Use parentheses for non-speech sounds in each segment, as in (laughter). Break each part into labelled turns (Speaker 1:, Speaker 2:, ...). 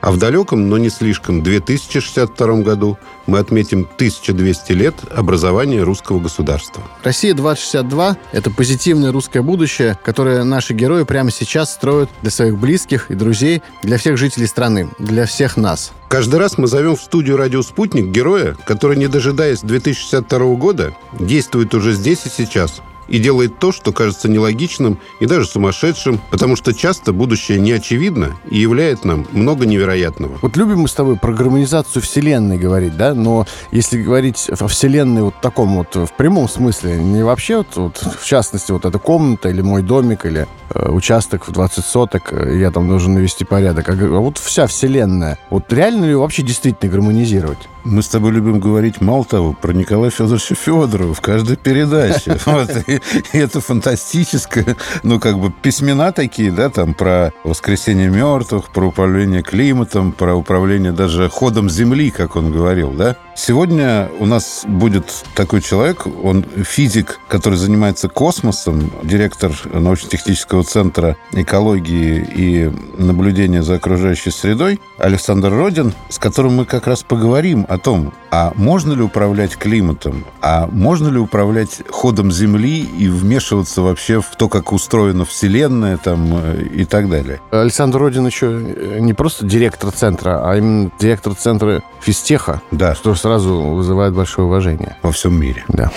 Speaker 1: А в далеком, но не слишком, 2062 году мы отметим 1200 лет образования русского государства.
Speaker 2: «Россия-2062» — это позитивное русское будущее, которое наши герои прямо сейчас строят для своих близких и друзей, для всех жителей страны, для всех нас.
Speaker 1: Каждый раз мы зовем в студию «Радио Спутник» героя, который, не дожидаясь 2062 года, действует уже здесь и сейчас, и делает то, что кажется нелогичным и даже сумасшедшим, потому что часто будущее не очевидно и являет нам много невероятного.
Speaker 2: Вот любим мы с тобой про гармонизацию Вселенной говорить, да, но если говорить о Вселенной вот таком вот в прямом смысле, не вообще вот, вот в частности вот эта комната или мой домик или э, участок в 20 соток, э, я там должен навести порядок, а, а вот вся Вселенная, вот реально ли вообще действительно гармонизировать?
Speaker 3: Мы с тобой любим говорить, мало того, про Николая Федоровича Федорова в каждой передаче. (laughs) Вот, и, и (laughs) это фантастическое, ну, как бы письмена такие, да, там про воскресение мертвых, про управление климатом, про управление даже ходом Земли, как он говорил, да. Сегодня у нас будет такой человек, он физик, который занимается космосом, директор научно-технического центра экологии и наблюдения за окружающей средой, Александр Родин, с которым мы как раз поговорим о том, а можно ли управлять климатом, а можно ли управлять ходом Земли и вмешиваться вообще в то, как устроена Вселенная там, э, и так далее.
Speaker 2: Александр Родин еще не просто директор центра, а именно директор центра физтеха,
Speaker 3: да.
Speaker 2: что сразу вызывает большое уважение.
Speaker 3: Во всем мире.
Speaker 2: Да.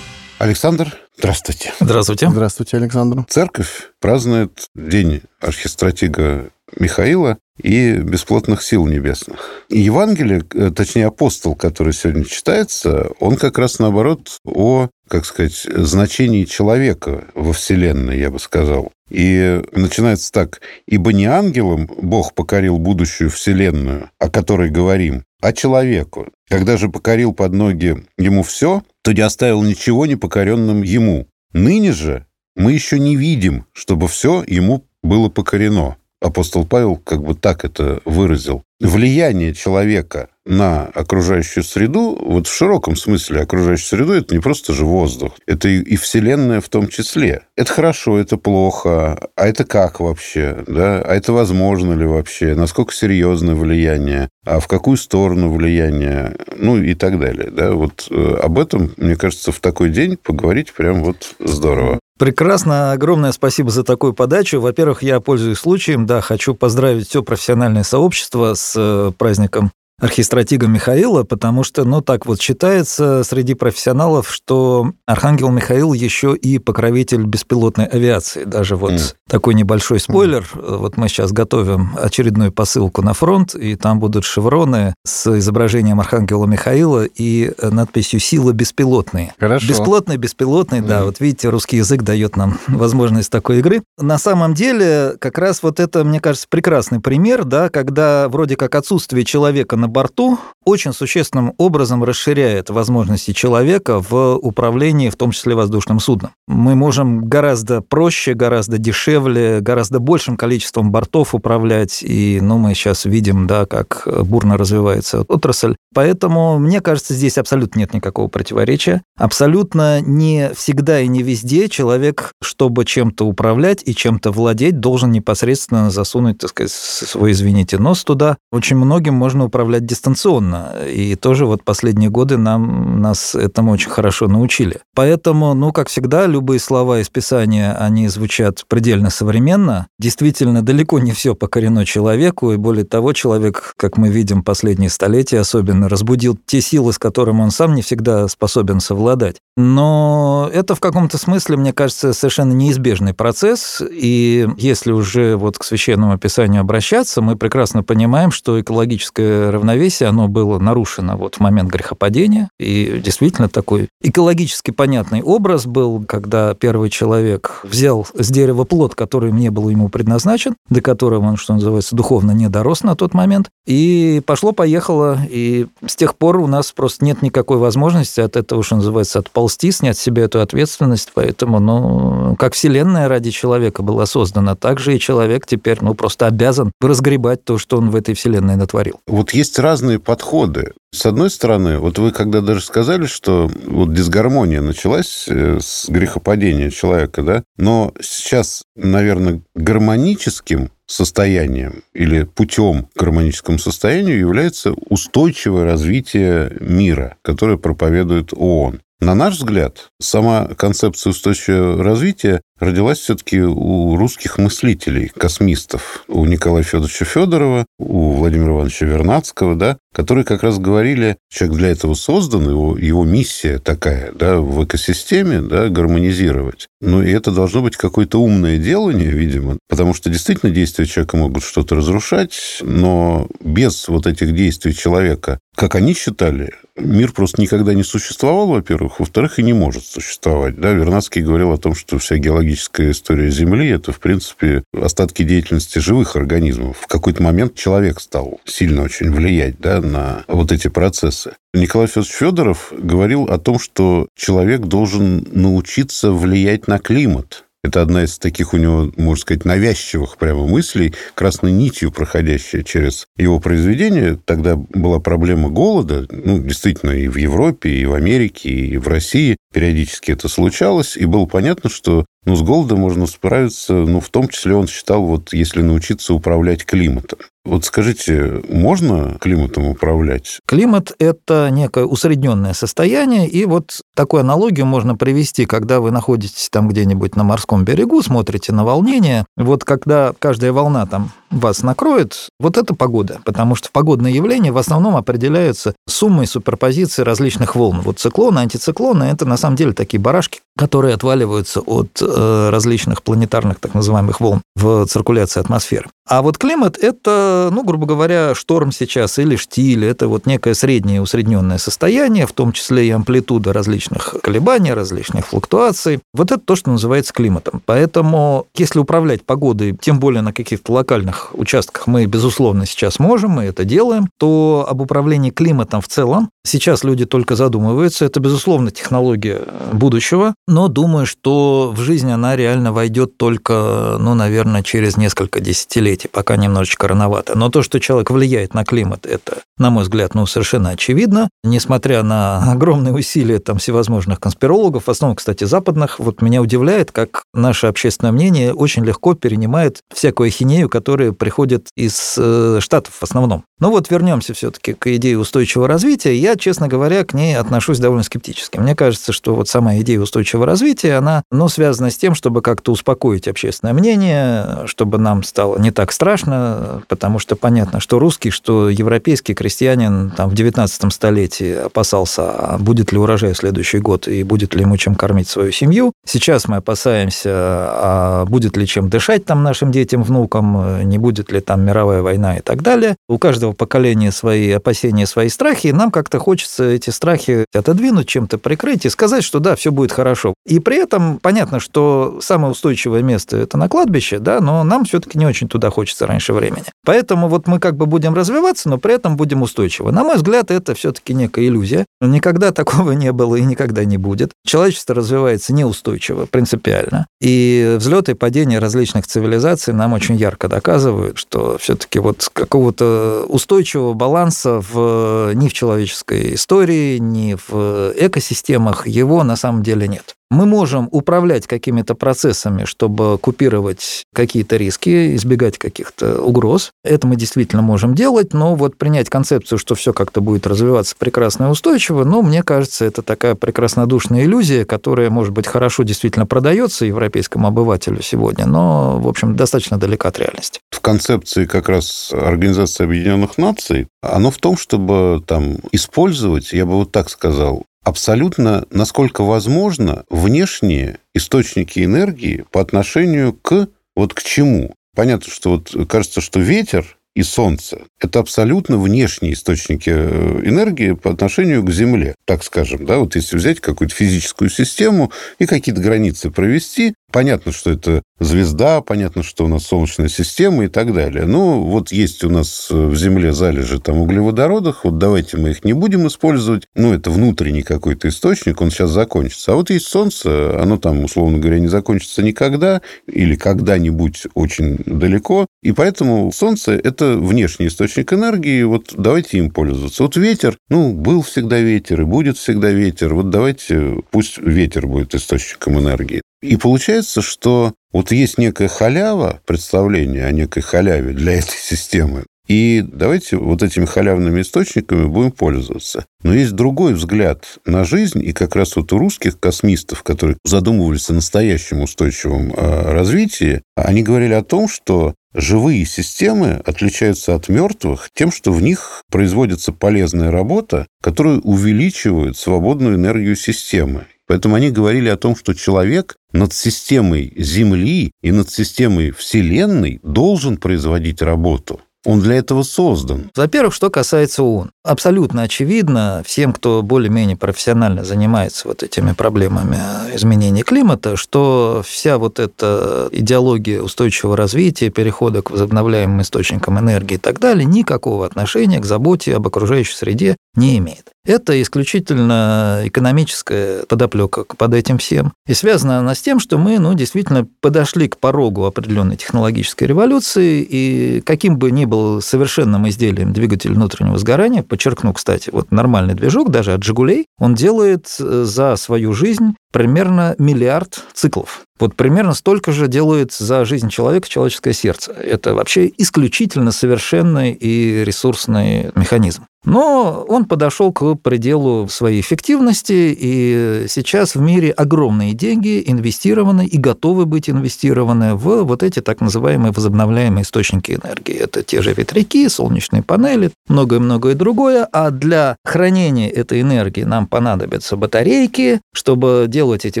Speaker 3: Александр, здравствуйте.
Speaker 4: Здравствуйте.
Speaker 2: Здравствуйте, Александр.
Speaker 3: Церковь празднует День архистратига Михаила и бесплотных сил небесных. Евангелие, э, точнее апостол, который сегодня читается, он как раз наоборот о, как сказать, значении человека во Вселенной, я бы сказал. И начинается так. «Ибо не ангелам Бог покорил будущую Вселенную, о которой говорим, а человеку. Когда же покорил под ноги ему все, то не оставил ничего непокоренным ему. Ныне же мы еще не видим, чтобы все ему было покорено апостол Павел как бы так это выразил. Влияние человека на окружающую среду, вот в широком смысле окружающую среду, это не просто же воздух, это и, и Вселенная в том числе. Это хорошо, это плохо, а это как вообще, да? А это возможно ли вообще? Насколько серьезное влияние? А в какую сторону влияние? Ну и так далее, да? Вот э, об этом, мне кажется, в такой день поговорить прям вот здорово.
Speaker 4: Прекрасно, огромное спасибо за такую подачу. Во-первых, я пользуюсь случаем, да, хочу поздравить все профессиональное сообщество с э, праздником архистратига Михаила, потому что, ну, так вот считается среди профессионалов, что Архангел Михаил еще и покровитель беспилотной авиации. Даже вот mm. такой небольшой спойлер. Mm. Вот мы сейчас готовим очередную посылку на фронт, и там будут шевроны с изображением Архангела Михаила и надписью «Сила беспилотные».
Speaker 2: Хорошо.
Speaker 4: Бесплотный, беспилотный, mm. да. Вот видите, русский язык дает нам (laughs) возможность такой игры. На самом деле, как раз вот это, мне кажется, прекрасный пример, да, когда вроде как отсутствие человека на борту очень существенным образом расширяет возможности человека в управлении, в том числе воздушным судном. Мы можем гораздо проще, гораздо дешевле, гораздо большим количеством бортов управлять, и ну, мы сейчас видим, да, как бурно развивается отрасль. Поэтому, мне кажется, здесь абсолютно нет никакого противоречия. Абсолютно не всегда и не везде человек, чтобы чем-то управлять и чем-то владеть, должен непосредственно засунуть, так сказать, свой, извините, нос туда. Очень многим можно управлять дистанционно. И тоже вот последние годы нам, нас этому очень хорошо научили. Поэтому, ну, как всегда, любые слова из Писания, они звучат предельно современно. Действительно, далеко не все покорено человеку, и более того, человек, как мы видим последние столетия, особенно разбудил те силы, с которыми он сам не всегда способен совладать. Но это в каком-то смысле, мне кажется, совершенно неизбежный процесс, и если уже вот к священному Писанию обращаться, мы прекрасно понимаем, что экологическое равновесие равновесие, оно было нарушено вот в момент грехопадения. И действительно такой экологически понятный образ был, когда первый человек взял с дерева плод, который не был ему предназначен, до которого он, что называется, духовно не дорос на тот момент. И пошло-поехало. И с тех пор у нас просто нет никакой возможности от этого, что называется, отползти, снять с себя эту ответственность. Поэтому, ну, как Вселенная ради человека была создана, так же и человек теперь, ну, просто обязан разгребать то, что он в этой Вселенной натворил.
Speaker 3: Вот есть разные подходы. С одной стороны, вот вы когда даже сказали, что вот дисгармония началась э, с грехопадения человека, да, но сейчас, наверное, гармоническим состоянием или путем к гармоническому состоянию является устойчивое развитие мира, которое проповедует ООН. На наш взгляд, сама концепция устойчивого развития родилась все-таки у русских мыслителей, космистов, у Николая Федоровича Федорова, у Владимира Ивановича Вернадского, да, которые как раз говорили, человек для этого создан, его, его миссия такая, да, в экосистеме, да, гармонизировать. Ну, и это должно быть какое-то умное делание, видимо, потому что действительно действия человека могут что-то разрушать, но без вот этих действий человека, как они считали, мир просто никогда не существовал, во-первых, во-вторых, и не может существовать. Да, Вернадский говорил о том, что вся геологическая история Земли – это, в принципе, остатки деятельности живых организмов. В какой-то момент человек стал сильно очень влиять да, на вот эти процессы. Николай Федорович Федоров говорил о том, что человек должен научиться влиять на климат. Это одна из таких у него, можно сказать, навязчивых прямо мыслей, красной нитью проходящая через его произведение. Тогда была проблема голода, ну, действительно, и в Европе, и в Америке, и в России периодически это случалось, и было понятно, что ну, с голодом можно справиться, ну, в том числе он считал, вот если научиться управлять климатом. Вот скажите, можно климатом управлять?
Speaker 4: Климат – это некое усредненное состояние, и вот такую аналогию можно привести, когда вы находитесь там где-нибудь на морском берегу, смотрите на волнение, вот когда каждая волна там вас накроет, вот это погода, потому что погодные явления в основном определяются суммой суперпозиции различных волн. Вот циклоны, антициклоны – это на самом деле такие барашки, которые отваливаются от э, различных планетарных так называемых волн в циркуляции атмосферы. А вот климат – это, ну, грубо говоря, шторм сейчас или штиль, это вот некое среднее усредненное состояние, в том числе и амплитуда различных колебаний, различных флуктуаций. Вот это то, что называется климатом. Поэтому, если управлять погодой, тем более на каких-то локальных участках мы, безусловно, сейчас можем, мы это делаем, то об управлении климатом в целом сейчас люди только задумываются. Это, безусловно, технология будущего, но думаю, что в жизнь она реально войдет только, ну, наверное, через несколько десятилетий пока немножечко рановато. Но то, что человек влияет на климат, это, на мой взгляд, ну, совершенно очевидно. Несмотря на (laughs) огромные усилия там всевозможных конспирологов, в основном, кстати, западных, вот меня удивляет, как наше общественное мнение очень легко перенимает всякую ахинею, которая приходит из э, Штатов в основном. Ну вот вернемся все-таки к идее устойчивого развития. Я, честно говоря, к ней отношусь довольно скептически. Мне кажется, что вот сама идея устойчивого развития, она ну, связана с тем, чтобы как-то успокоить общественное мнение, чтобы нам стало не так страшно, потому что понятно, что русский, что европейский крестьянин там, в 19 столетии опасался, а будет ли урожай в следующий год и будет ли ему чем кормить свою семью. Сейчас мы опасаемся, а будет ли чем дышать там нашим детям, внукам, не будет ли там мировая война и так далее. У каждого поколения свои опасения, свои страхи, и нам как-то хочется эти страхи отодвинуть, чем-то прикрыть и сказать, что да, все будет хорошо. И при этом понятно, что самое устойчивое место – это на кладбище, да, но нам все-таки не очень туда хочется раньше времени. Поэтому вот мы как бы будем развиваться, но при этом будем устойчивы. На мой взгляд, это все-таки некая иллюзия. Никогда (laughs) такого не было и никогда не будет. Человечество развивается неустойчиво, принципиально. И взлеты и падения различных цивилизаций нам очень ярко доказывают, что все-таки вот какого-то устойчивого баланса в, ни в человеческой истории, ни в экосистемах его на самом деле нет. Мы можем управлять какими-то процессами, чтобы купировать какие-то риски, избегать каких-то угроз. Это мы действительно можем делать, но вот принять концепцию, что все как-то будет развиваться прекрасно и устойчиво, ну, мне кажется, это такая прекраснодушная иллюзия, которая, может быть, хорошо действительно продается европейскому обывателю сегодня, но, в общем, достаточно далека от реальности.
Speaker 3: В концепции как раз Организации Объединенных Наций, оно в том, чтобы там использовать, я бы вот так сказал, абсолютно, насколько возможно, внешние источники энергии по отношению к вот к чему. Понятно, что вот кажется, что ветер и Солнце. Это абсолютно внешние источники э, энергии по отношению к Земле, так скажем. Да? Вот если взять какую-то физическую систему и какие-то границы провести, Понятно, что это звезда, понятно, что у нас Солнечная система и так далее. Ну, вот есть у нас э, в Земле залежи там углеводородов, вот давайте мы их не будем использовать. Ну, это внутренний какой-то источник, он сейчас закончится. А вот есть Солнце, оно там, условно говоря, не закончится никогда или когда-нибудь очень далеко. И поэтому Солнце – это внешний источник энергии, вот давайте им пользоваться. Вот ветер, ну, был всегда ветер и будет всегда ветер. Вот давайте, пусть ветер будет источником энергии. И получается, что вот есть некая халява, представление о некой халяве для этой системы, и давайте вот этими халявными источниками будем пользоваться. Но есть другой взгляд на жизнь, и как раз вот у русских космистов, которые задумывались о настоящем устойчивом а, развитии, они говорили о том, что живые системы отличаются от мертвых тем, что в них производится полезная работа, которая увеличивает свободную энергию системы. Поэтому они говорили о том, что человек над системой Земли и над системой Вселенной должен производить работу. Он для этого создан.
Speaker 4: Во-первых, что касается ООН. Абсолютно очевидно всем, кто более-менее профессионально занимается вот этими проблемами изменения климата, что вся вот эта идеология устойчивого развития, перехода к возобновляемым источникам энергии и так далее, никакого отношения к заботе об окружающей среде не имеет. Это исключительно экономическая подоплека под этим всем. И связана она с тем, что мы ну, действительно подошли к порогу определенной технологической революции, и каким бы ни был совершенным изделием двигатель внутреннего сгорания, подчеркну, кстати, вот нормальный движок, даже от «Жигулей», он делает э, за свою жизнь примерно миллиард циклов. Вот примерно столько же делает за жизнь человека человеческое сердце. Это вообще исключительно совершенный и ресурсный механизм. Но он подошел к пределу своей эффективности, и сейчас в мире огромные деньги инвестированы и готовы быть инвестированы в вот эти так называемые возобновляемые источники энергии. Это те же ветряки, солнечные панели, многое-многое другое. А для хранения этой энергии нам понадобятся батарейки. Чтобы делать эти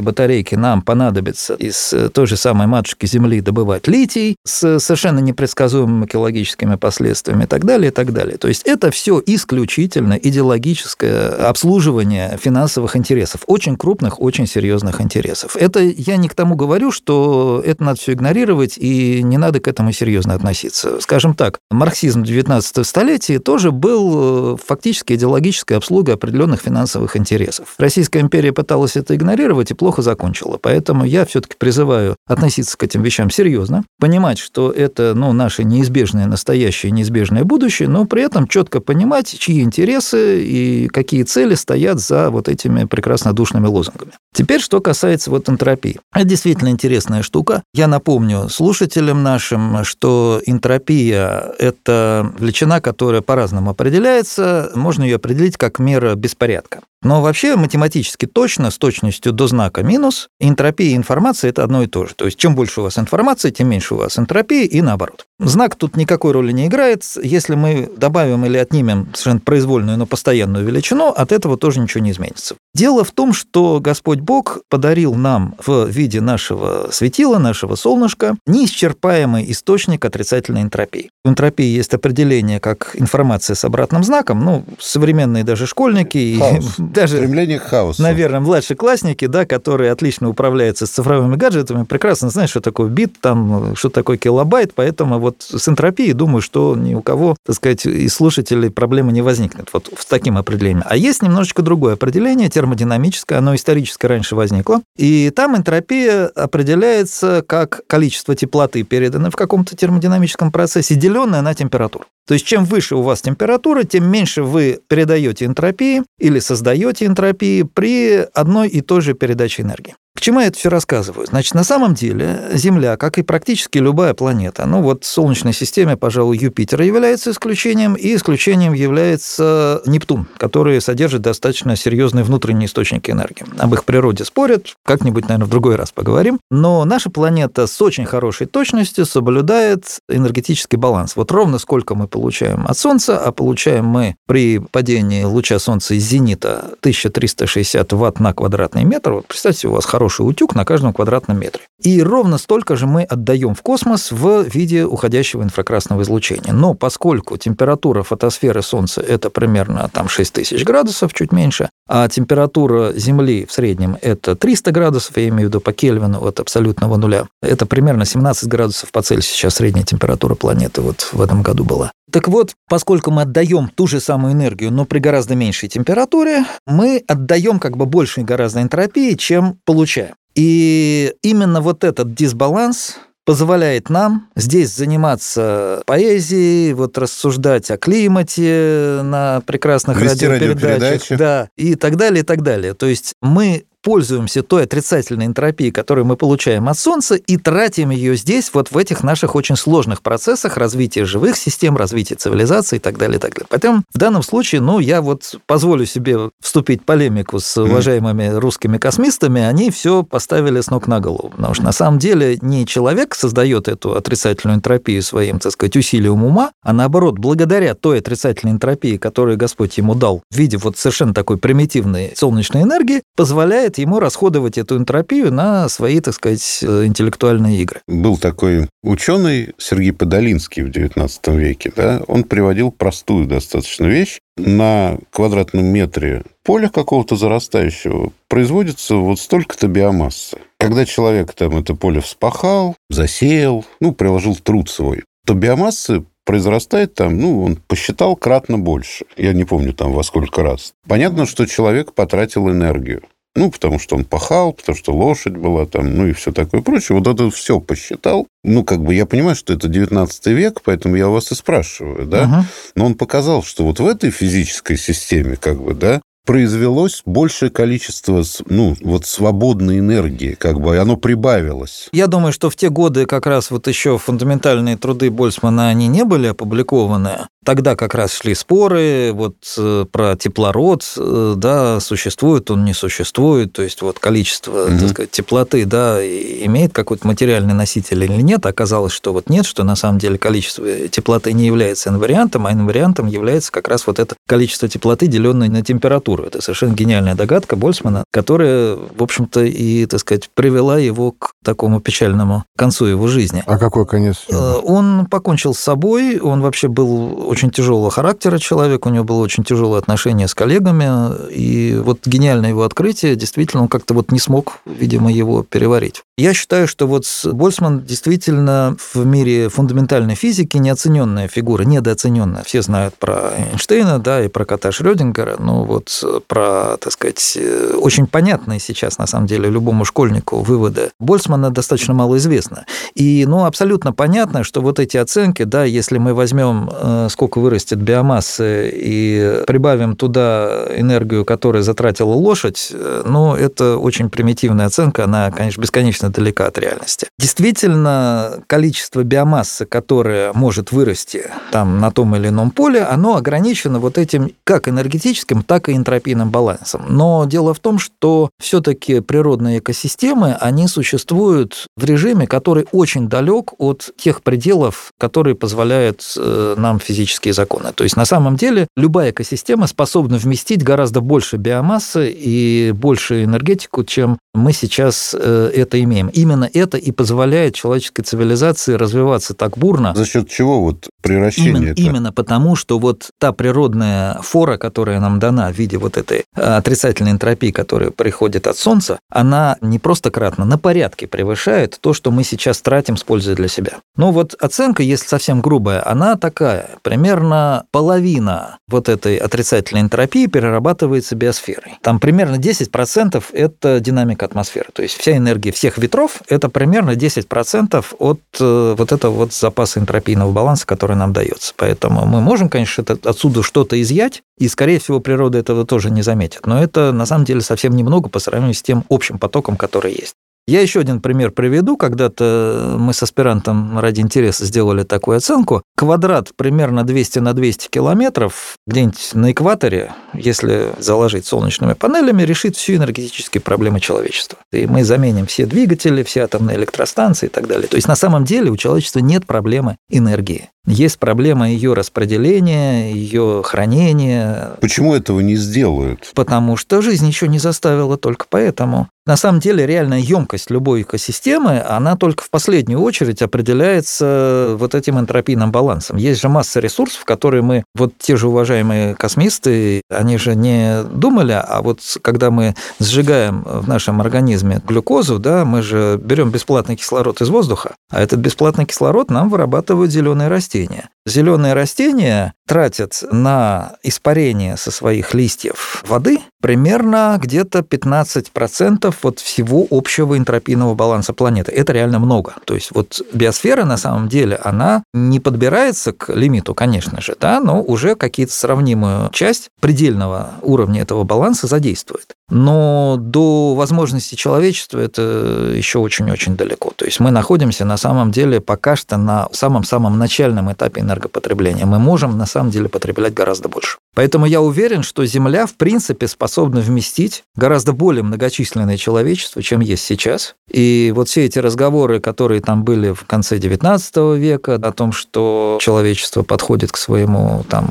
Speaker 4: батарейки, нам понадобится из той же самой матушки Земли добывать литий с совершенно непредсказуемыми экологическими последствиями и так далее, и так далее. То есть это все исключительно идеологическое обслуживание финансовых интересов, очень крупных, очень серьезных интересов. Это я не к тому говорю, что это надо все игнорировать, и не надо к этому серьезно относиться. Скажем так, марксизм 19 столетия тоже был э, фактически идеологической обслугой определенных финансовых интересов. Российская империя пыталась это игнорировать и плохо закончила. Поэтому я все-таки призываю относиться к этим вещам серьезно, понимать, что это ну, наше неизбежное настоящее, неизбежное будущее, но при этом четко понимать, чьи интересы и какие цели стоят за вот этими прекрасно душными лозунгами. Теперь, что касается вот энтропии. Это действительно интересная штука. Я напомню слушателям нашим, что энтропия – это величина, которая по-разному определяется. Можно ее определить как мера беспорядка. Но вообще математически точно, с точностью до знака минус, энтропия и информация – это одно и то же. То есть, чем больше у вас информации, тем меньше у вас энтропии и наоборот. Знак тут никакой роли не играет. Если мы добавим или отнимем совершенно произвольную, но постоянную величину, от этого тоже ничего не изменится. Дело в том, что Господь Бог подарил нам в виде нашего светила, нашего солнышка, неисчерпаемый источник отрицательной энтропии. В энтропии есть определение как информация с обратным знаком. Ну, современные даже школьники
Speaker 3: Хаос.
Speaker 4: и (laughs) даже...
Speaker 3: Стремление к хаосу.
Speaker 4: Наверное, младшеклассники, да, которые отлично управляются с цифровыми гаджетами, прекрасно знают, что такое бит, там, что такое килобайт, поэтому вот с энтропией думаю, что ни у кого, так сказать, из слушателей проблемы не возникнет вот с таким определением. А есть немножечко другое определение, термодинамическое, оно исторически раньше возникло, и там энтропия определяется как количество теплоты, передано в каком-то термодинамическом процессе, деленное на температуру. То есть чем выше у вас температура, тем меньше вы передаете энтропии или создаете энтропии при одной и той же передаче энергии. К чему я это все рассказываю? Значит, на самом деле Земля, как и практически любая планета, ну вот в Солнечной системе, пожалуй, Юпитер является исключением, и исключением является Нептун, который содержит достаточно серьезные внутренние источники энергии. Об их природе спорят, как-нибудь, наверное, в другой раз поговорим. Но наша планета с очень хорошей точностью соблюдает энергетический баланс. Вот ровно сколько мы получаем от Солнца, а получаем мы при падении луча Солнца из зенита 1360 ватт на квадратный метр. Вот представьте, у вас хороший хороший утюг на каждом квадратном метре. И ровно столько же мы отдаем в космос в виде уходящего инфракрасного излучения. Но поскольку температура фотосферы Солнца это примерно там 6000 градусов, чуть меньше, а температура Земли в среднем это 300 градусов, я имею в виду по Кельвину от абсолютного нуля, это примерно 17 градусов по Цельсию сейчас средняя температура планеты вот в этом году была. Так вот, поскольку мы отдаем ту же самую энергию, но при гораздо меньшей температуре, мы отдаем как бы больше гораздо энтропии, чем получаем. И именно вот этот дисбаланс позволяет нам здесь заниматься поэзией, вот рассуждать о климате на прекрасных
Speaker 3: Вести
Speaker 4: радиопередачах, да, и так далее, и так далее. То есть мы пользуемся той отрицательной энтропией, которую мы получаем от Солнца, и тратим ее здесь, вот в этих наших очень сложных процессах развития живых систем, развития цивилизации и так далее, и так далее. Поэтому в данном случае, ну, я вот позволю себе вступить в полемику с уважаемыми русскими космистами, они все поставили с ног на голову, потому что на самом деле не человек создает эту отрицательную энтропию своим, так сказать, усилием ума, а наоборот, благодаря той отрицательной энтропии, которую Господь ему дал в виде вот совершенно такой примитивной солнечной энергии, позволяет позволяет ему расходовать эту энтропию на свои, так сказать, э, интеллектуальные игры.
Speaker 3: Был такой ученый Сергей Подолинский в XIX веке, да, он приводил простую достаточно вещь. На квадратном метре поля какого-то зарастающего производится вот столько-то биомассы. Когда человек там это поле вспахал, засеял, ну, приложил труд свой, то биомассы произрастает там, ну, он посчитал кратно больше. Я не помню там во сколько раз. Понятно, что человек потратил энергию. Ну, потому что он пахал, потому что лошадь была там, ну и все такое прочее. Вот это все посчитал. Ну, как бы я понимаю, что это 19 век, поэтому я вас и спрашиваю, да. Угу. Но он показал, что вот в этой физической системе, как бы, да, произвелось большее количество ну, вот свободной энергии, как бы оно прибавилось.
Speaker 4: Я думаю, что в те годы как раз вот еще фундаментальные труды Больцмана, они не были опубликованы. Тогда как раз шли споры вот э, про теплород, э, да, существует он, не существует, то есть вот количество, угу. так сказать, теплоты, да, имеет какой-то материальный носитель или нет. Оказалось, что вот нет, что на самом деле количество теплоты не является инвариантом, а инвариантом является как раз вот это количество теплоты, деленное на температуру. Это совершенно гениальная догадка Больцмана, которая, в общем-то, и, так сказать, привела его к такому печальному концу его жизни.
Speaker 2: А какой конец?
Speaker 4: Э, он покончил с собой, он вообще был очень тяжелого характера человек, у него было очень тяжелое отношение с коллегами, и вот гениальное его открытие, действительно, он как-то вот не смог, видимо, его переварить. Я считаю, что вот Больцман действительно в мире фундаментальной физики неоцененная фигура, недооцененная. Все знают про Эйнштейна, да, и про кота Шрёдингера, ну вот про, так сказать, очень понятные сейчас, на самом деле, любому школьнику выводы Больцмана достаточно мало известно. И, ну, абсолютно понятно, что вот эти оценки, да, если мы возьмем, э, сколько вырастет биомассы и прибавим туда энергию, которую затратила лошадь, э, ну, это очень примитивная оценка, она, конечно, бесконечно далека от реальности. Действительно, количество биомассы, которое может вырасти там на том или ином поле, оно ограничено вот этим как энергетическим, так и энтропийным балансом. Но дело в том, что все-таки природные экосистемы, они существуют в режиме, который очень далек от тех пределов, которые позволяют э, нам физические законы. То есть на самом деле любая экосистема способна вместить гораздо больше биомассы и больше энергетику, чем мы сейчас э, это имеем. Именно это и позволяет человеческой цивилизации развиваться так бурно.
Speaker 3: За счет чего вот превращение?
Speaker 4: Именно, именно потому, что вот та природная фора, которая нам дана в виде вот этой э, отрицательной энтропии, которая приходит от Солнца, она не просто кратно, на порядке превышает то, что мы сейчас тратим с пользой для себя. Ну вот оценка, если совсем грубая, она такая. Примерно половина вот этой отрицательной энтропии перерабатывается биосферой. Там примерно 10% это динамика атмосферы. То есть вся энергия всех ветров – это примерно 10% от э, вот этого вот запаса энтропийного баланса, который нам дается. Поэтому мы можем, конечно, отсюда что-то изъять, и, скорее всего, природа этого тоже не заметит. Но это, на самом деле, совсем немного по сравнению с тем общим потоком, который есть. Я еще один пример приведу. Когда-то мы с аспирантом ради интереса сделали такую оценку. Квадрат примерно 200 на 200 километров где-нибудь на экваторе, если заложить солнечными панелями, решит всю энергетические проблемы человечества. И мы заменим все двигатели, все атомные электростанции и так далее. То есть на самом деле у человечества нет проблемы энергии. Есть проблема ее распределения, ее хранения.
Speaker 3: Почему этого не сделают?
Speaker 4: Потому что жизнь еще не заставила только поэтому. На самом деле, реальная емкость любой экосистемы, она только в последнюю очередь определяется вот этим энтропийным балансом. Есть же масса ресурсов, которые мы, вот те же уважаемые космисты, они же не думали, а вот когда мы сжигаем в нашем организме глюкозу, да, мы же берем бесплатный кислород из воздуха, а этот бесплатный кислород нам вырабатывают зеленые растения. Зеленые растения тратят на испарение со своих листьев воды примерно где-то 15% вот всего общего энтропийного баланса планеты. Это реально много. То есть вот биосфера на самом деле, она не подбирается к лимиту, конечно же, да, но уже какие-то сравнимую часть предельного уровня этого баланса задействует. Но до возможности человечества это еще очень-очень далеко. То есть мы находимся на самом деле пока что на самом-самом начальном этапе энергопотребления. Мы можем на самом деле потреблять гораздо больше. Поэтому я уверен, что Земля в принципе способна вместить гораздо более многочисленное человечество, чем есть сейчас. И вот все эти разговоры, которые там были в конце XIX века о том, что человечество подходит к своему там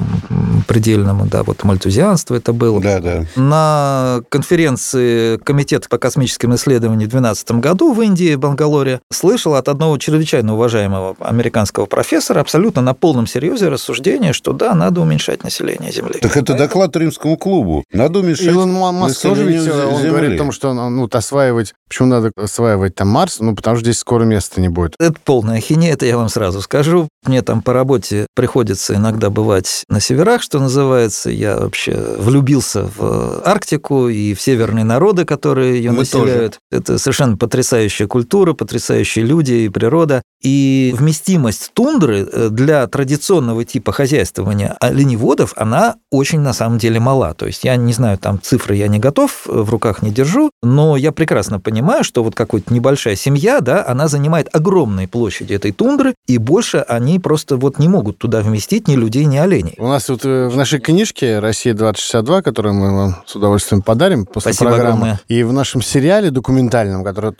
Speaker 4: предельному, да, вот мальтузианство это было.
Speaker 3: Да, да.
Speaker 4: На конференции Комитета по космическим исследованиям в 2012 году в Индии, в Бангалоре, слышал от одного чрезвычайно уважаемого американского профессора абсолютно на полном серьезе рассуждение, что да, надо уменьшать население Земли.
Speaker 3: Так это доклад Римскому клубу. Надо уменьшать
Speaker 2: Илон Маск тоже ведь
Speaker 3: население
Speaker 2: он
Speaker 3: Земли.
Speaker 2: говорит о том, что ну, вот осваивать... Почему надо осваивать там Марс? Ну, потому что здесь скоро места не будет.
Speaker 4: Это полная ахинея, это я вам сразу скажу. Мне там по работе приходится иногда бывать на северах, что называется. Я вообще влюбился в Арктику и в северные народы, которые ее
Speaker 3: Мы
Speaker 4: населяют. Это совершенно потрясающая культура, потрясающие люди и природа. И вместимость тундры э, для традиционного типа хозяйствования оленеводов, она очень на самом деле мала. То есть я не знаю, там цифры я не готов, э, в руках не держу, но я прекрасно понимаю, что вот какая-то небольшая семья, да, она занимает огромные площади этой тундры, и больше они просто вот не могут туда вместить ни людей, ни оленей.
Speaker 2: У нас вот э, в нашей книжке «Россия-2062», которую мы вам с удовольствием подарим после
Speaker 4: Спасибо
Speaker 2: программы,
Speaker 4: огромное.
Speaker 2: и в нашем сериале документальном, который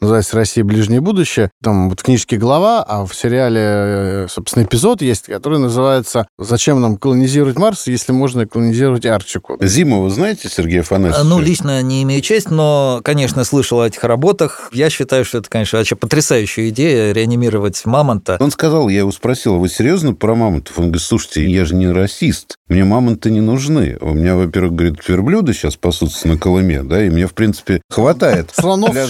Speaker 2: называется «Россия. Ближнее будущее», там вот в книжке глава, а в сериале, э, собственно, эпизод есть, который называется «Зачем нам колонизировать Марс, если можно колонизировать Арктику?»
Speaker 3: Зиму вы знаете, Сергей Афанасьевич?
Speaker 4: Ну, лично не имею честь, но, конечно, слышал о этих работах. Я считаю, что это, конечно, вообще потрясающая идея реанимировать мамонта.
Speaker 3: Он сказал, я его спросил, «А вы серьезно про мамонтов? Он говорит, слушайте, я же не расист, мне мамонты не нужны. У меня, во-первых, говорит, верблюды сейчас пасутся на Колыме, да, и мне, в принципе, хватает. (laughs)
Speaker 2: Слонов
Speaker 3: да.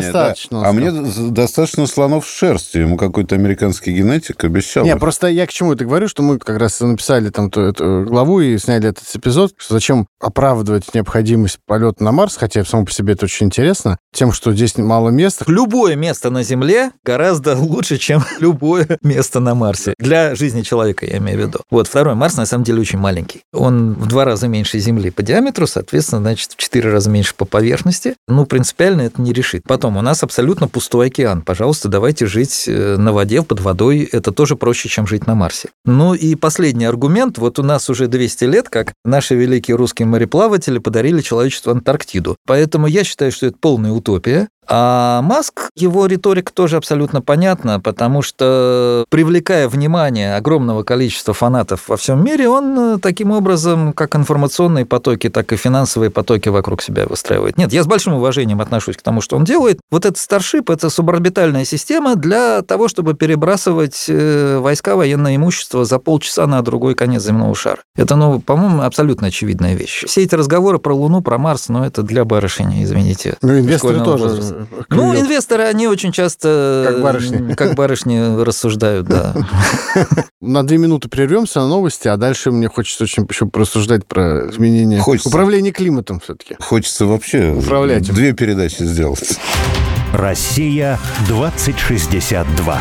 Speaker 2: достаточно.
Speaker 3: А мне достаточно слонов с шерстью. Ему какой-то американский генетик обещал.
Speaker 2: Не, просто я к чему это говорю, что мы как раз написали там ту, эту главу и сняли этот эпизод, зачем оправдывать необходимость полета на Марс, хотя само по себе это очень интересно, тем, что здесь мало места.
Speaker 4: Любое место на Земле гораздо лучше, чем (laughs) любое место на Марсе. Для жизни человека, я имею в виду. Вот, второй Марс на самом деле очень маленький. Он в два раза меньше Земли по диаметру, соответственно, значит, в четыре раза меньше по поверхности. Ну, принципиально это не решит. Потом, у нас абсолютно пустой океан. Пожалуйста, давайте жить э, на воде, под водой. Это тоже проще, чем жить на Марсе. Ну и последний аргумент. Вот у нас уже 200 лет, как наши великие русские мореплаватели подарили человечеству Антарктиду. Поэтому я считаю, что это полная утопия. А Маск, его риторика тоже абсолютно понятна, потому что, привлекая внимание огромного количества фанатов во всем мире, он э, таким образом как информационные потоки, так и финансовые потоки вокруг себя выстраивает. Нет, я с большим уважением отношусь к тому, что он делает. Вот этот Старшип – это суборбитальная система для того, чтобы перебрасывать э, войска, военное имущество за полчаса на другой конец земного шара. Это, ну, по-моему, абсолютно очевидная вещь. Все эти разговоры про Луну, про Марс, ну, это для барышни, извините.
Speaker 2: Ну, инвесторы тоже.
Speaker 4: Ну, инвесторы, они очень часто...
Speaker 2: Как барышни.
Speaker 4: Как барышни рассуждают, да. (laughs)
Speaker 2: На две минуты прервемся на новости, а дальше мне хочется очень еще порассуждать про изменение
Speaker 3: Хочется.
Speaker 2: управления климатом все-таки.
Speaker 3: Хочется вообще
Speaker 2: Управлять
Speaker 3: две передачи сделать.
Speaker 5: Россия 2062.